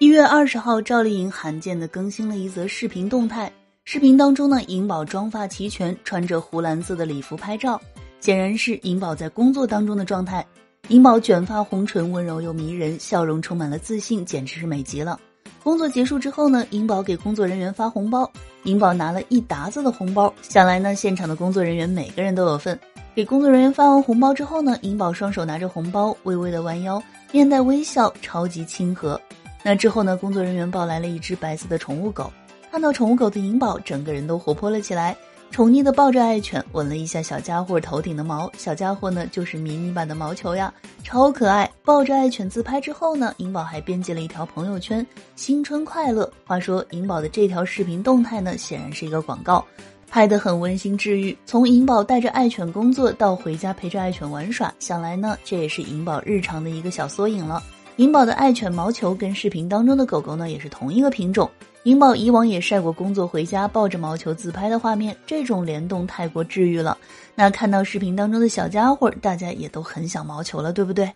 一月二十号，赵丽颖罕见的更新了一则视频动态。视频当中呢，颖宝妆发齐全，穿着湖蓝色的礼服拍照，显然是颖宝在工作当中的状态。颖宝卷发红唇，温柔又迷人，笑容充满了自信，简直是美极了。工作结束之后呢，颖宝给工作人员发红包，颖宝拿了一沓子的红包，想来呢，现场的工作人员每个人都有份。给工作人员发完红包之后呢，颖宝双手拿着红包，微微的弯腰，面带微笑，超级亲和。那之后呢，工作人员抱来了一只白色的宠物狗，看到宠物狗的颖宝，整个人都活泼了起来。宠溺的抱着爱犬，吻了一下小家伙头顶的毛。小家伙呢，就是迷你版的毛球呀，超可爱。抱着爱犬自拍之后呢，颖宝还编辑了一条朋友圈：“新春快乐。”话说，颖宝的这条视频动态呢，显然是一个广告，拍得很温馨治愈。从颖宝带着爱犬工作到回家陪着爱犬玩耍，想来呢，这也是颖宝日常的一个小缩影了。颖宝的爱犬毛球跟视频当中的狗狗呢，也是同一个品种。颖宝以往也晒过工作回家抱着毛球自拍的画面，这种联动太过治愈了。那看到视频当中的小家伙，大家也都很想毛球了，对不对？